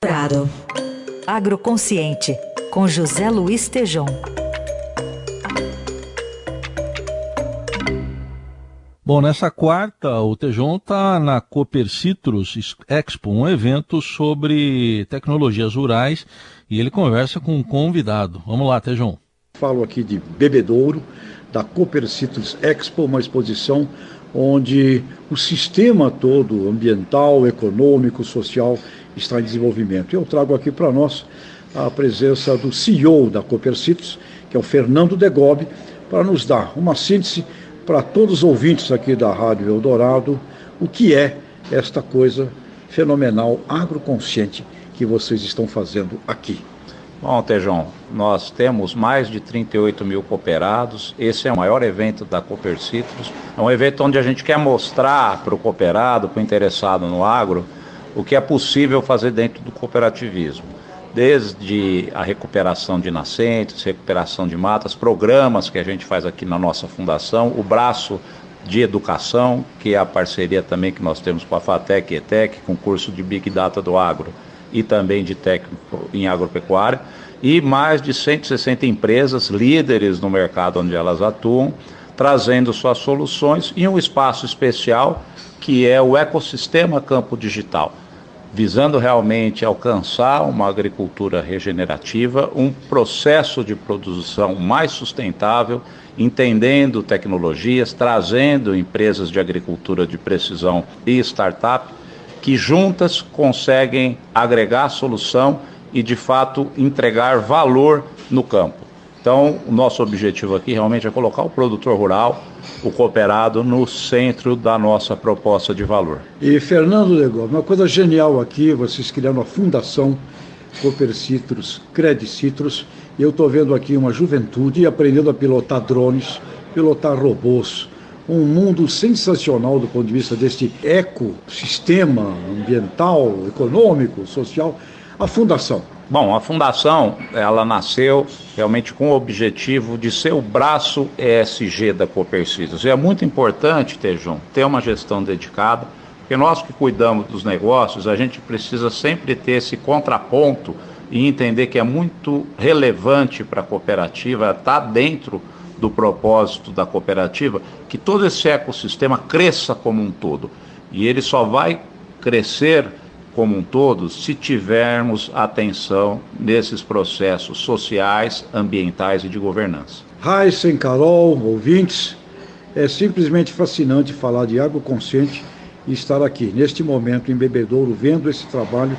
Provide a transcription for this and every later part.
Dourado. Agroconsciente, com José Luiz Tejom. Bom, nessa quarta, o Tejon está na Cooper Citrus Expo, um evento sobre tecnologias rurais, e ele conversa com um convidado. Vamos lá, Tejon. Falo aqui de Bebedouro, da Cooper Citrus Expo, uma exposição onde o sistema todo, ambiental, econômico, social, está em desenvolvimento. Eu trago aqui para nós a presença do CEO da Cooper Citrus, que é o Fernando Degobi, para nos dar uma síntese para todos os ouvintes aqui da Rádio Eldorado o que é esta coisa fenomenal, agroconsciente, que vocês estão fazendo aqui. Bom, Tejão, nós temos mais de 38 mil cooperados. Esse é o maior evento da Cooper Citrus. É um evento onde a gente quer mostrar para o cooperado, para o interessado no agro, o que é possível fazer dentro do cooperativismo. Desde a recuperação de nascentes, recuperação de matas, programas que a gente faz aqui na nossa fundação, o braço de educação, que é a parceria também que nós temos com a FATEC e ETEC, com o curso de Big Data do Agro e também de técnico em agropecuária, e mais de 160 empresas líderes no mercado onde elas atuam, trazendo suas soluções em um espaço especial que é o ecossistema campo digital, visando realmente alcançar uma agricultura regenerativa, um processo de produção mais sustentável, entendendo tecnologias, trazendo empresas de agricultura de precisão e startup que juntas conseguem agregar solução e de fato entregar valor no campo. Então, o nosso objetivo aqui realmente é colocar o produtor rural, o cooperado, no centro da nossa proposta de valor. E Fernando Legó, uma coisa genial aqui, vocês criaram a Fundação Cooper Citrus, Credit Citrus, eu estou vendo aqui uma juventude aprendendo a pilotar drones, pilotar robôs, um mundo sensacional do ponto de vista deste ecossistema ambiental, econômico, social. A Fundação, Bom, a fundação, ela nasceu realmente com o objetivo de ser o braço ESG da Copercitos. E é muito importante, Tejum, ter uma gestão dedicada, porque nós que cuidamos dos negócios, a gente precisa sempre ter esse contraponto e entender que é muito relevante para a cooperativa estar dentro do propósito da cooperativa, que todo esse ecossistema cresça como um todo. E ele só vai crescer como um todo se tivermos atenção nesses processos sociais, ambientais e de governança. Raíssen, Carol, ouvintes, é simplesmente fascinante falar de água consciente e estar aqui, neste momento, em Bebedouro, vendo esse trabalho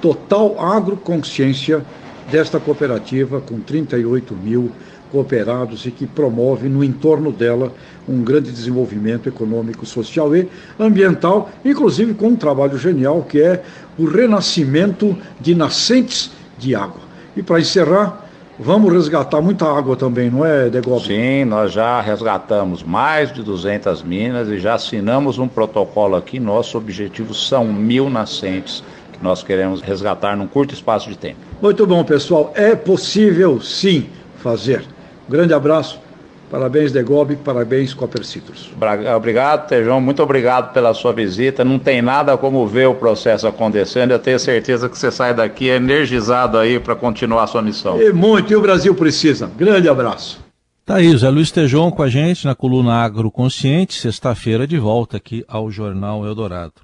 total agroconsciência desta cooperativa com 38 mil cooperados e que promove no entorno dela um grande desenvolvimento econômico, social e ambiental, inclusive com um trabalho genial que é o renascimento de nascentes de água. E para encerrar, vamos resgatar muita água também, não é, Degob? Sim, nós já resgatamos mais de 200 minas e já assinamos um protocolo aqui. Nosso objetivo são mil nascentes que nós queremos resgatar num curto espaço de tempo. Muito bom, pessoal. É possível sim fazer. Grande abraço. Parabéns, Degob, parabéns, Copper Citrus. Obrigado, Tejão, muito obrigado pela sua visita. Não tem nada como ver o processo acontecendo. Eu tenho certeza que você sai daqui energizado aí para continuar a sua missão. E muito, e o Brasil precisa. Grande abraço. Tá aí, Zé Luiz Tejão com a gente na coluna Agroconsciente, sexta-feira de volta aqui ao Jornal Eldorado.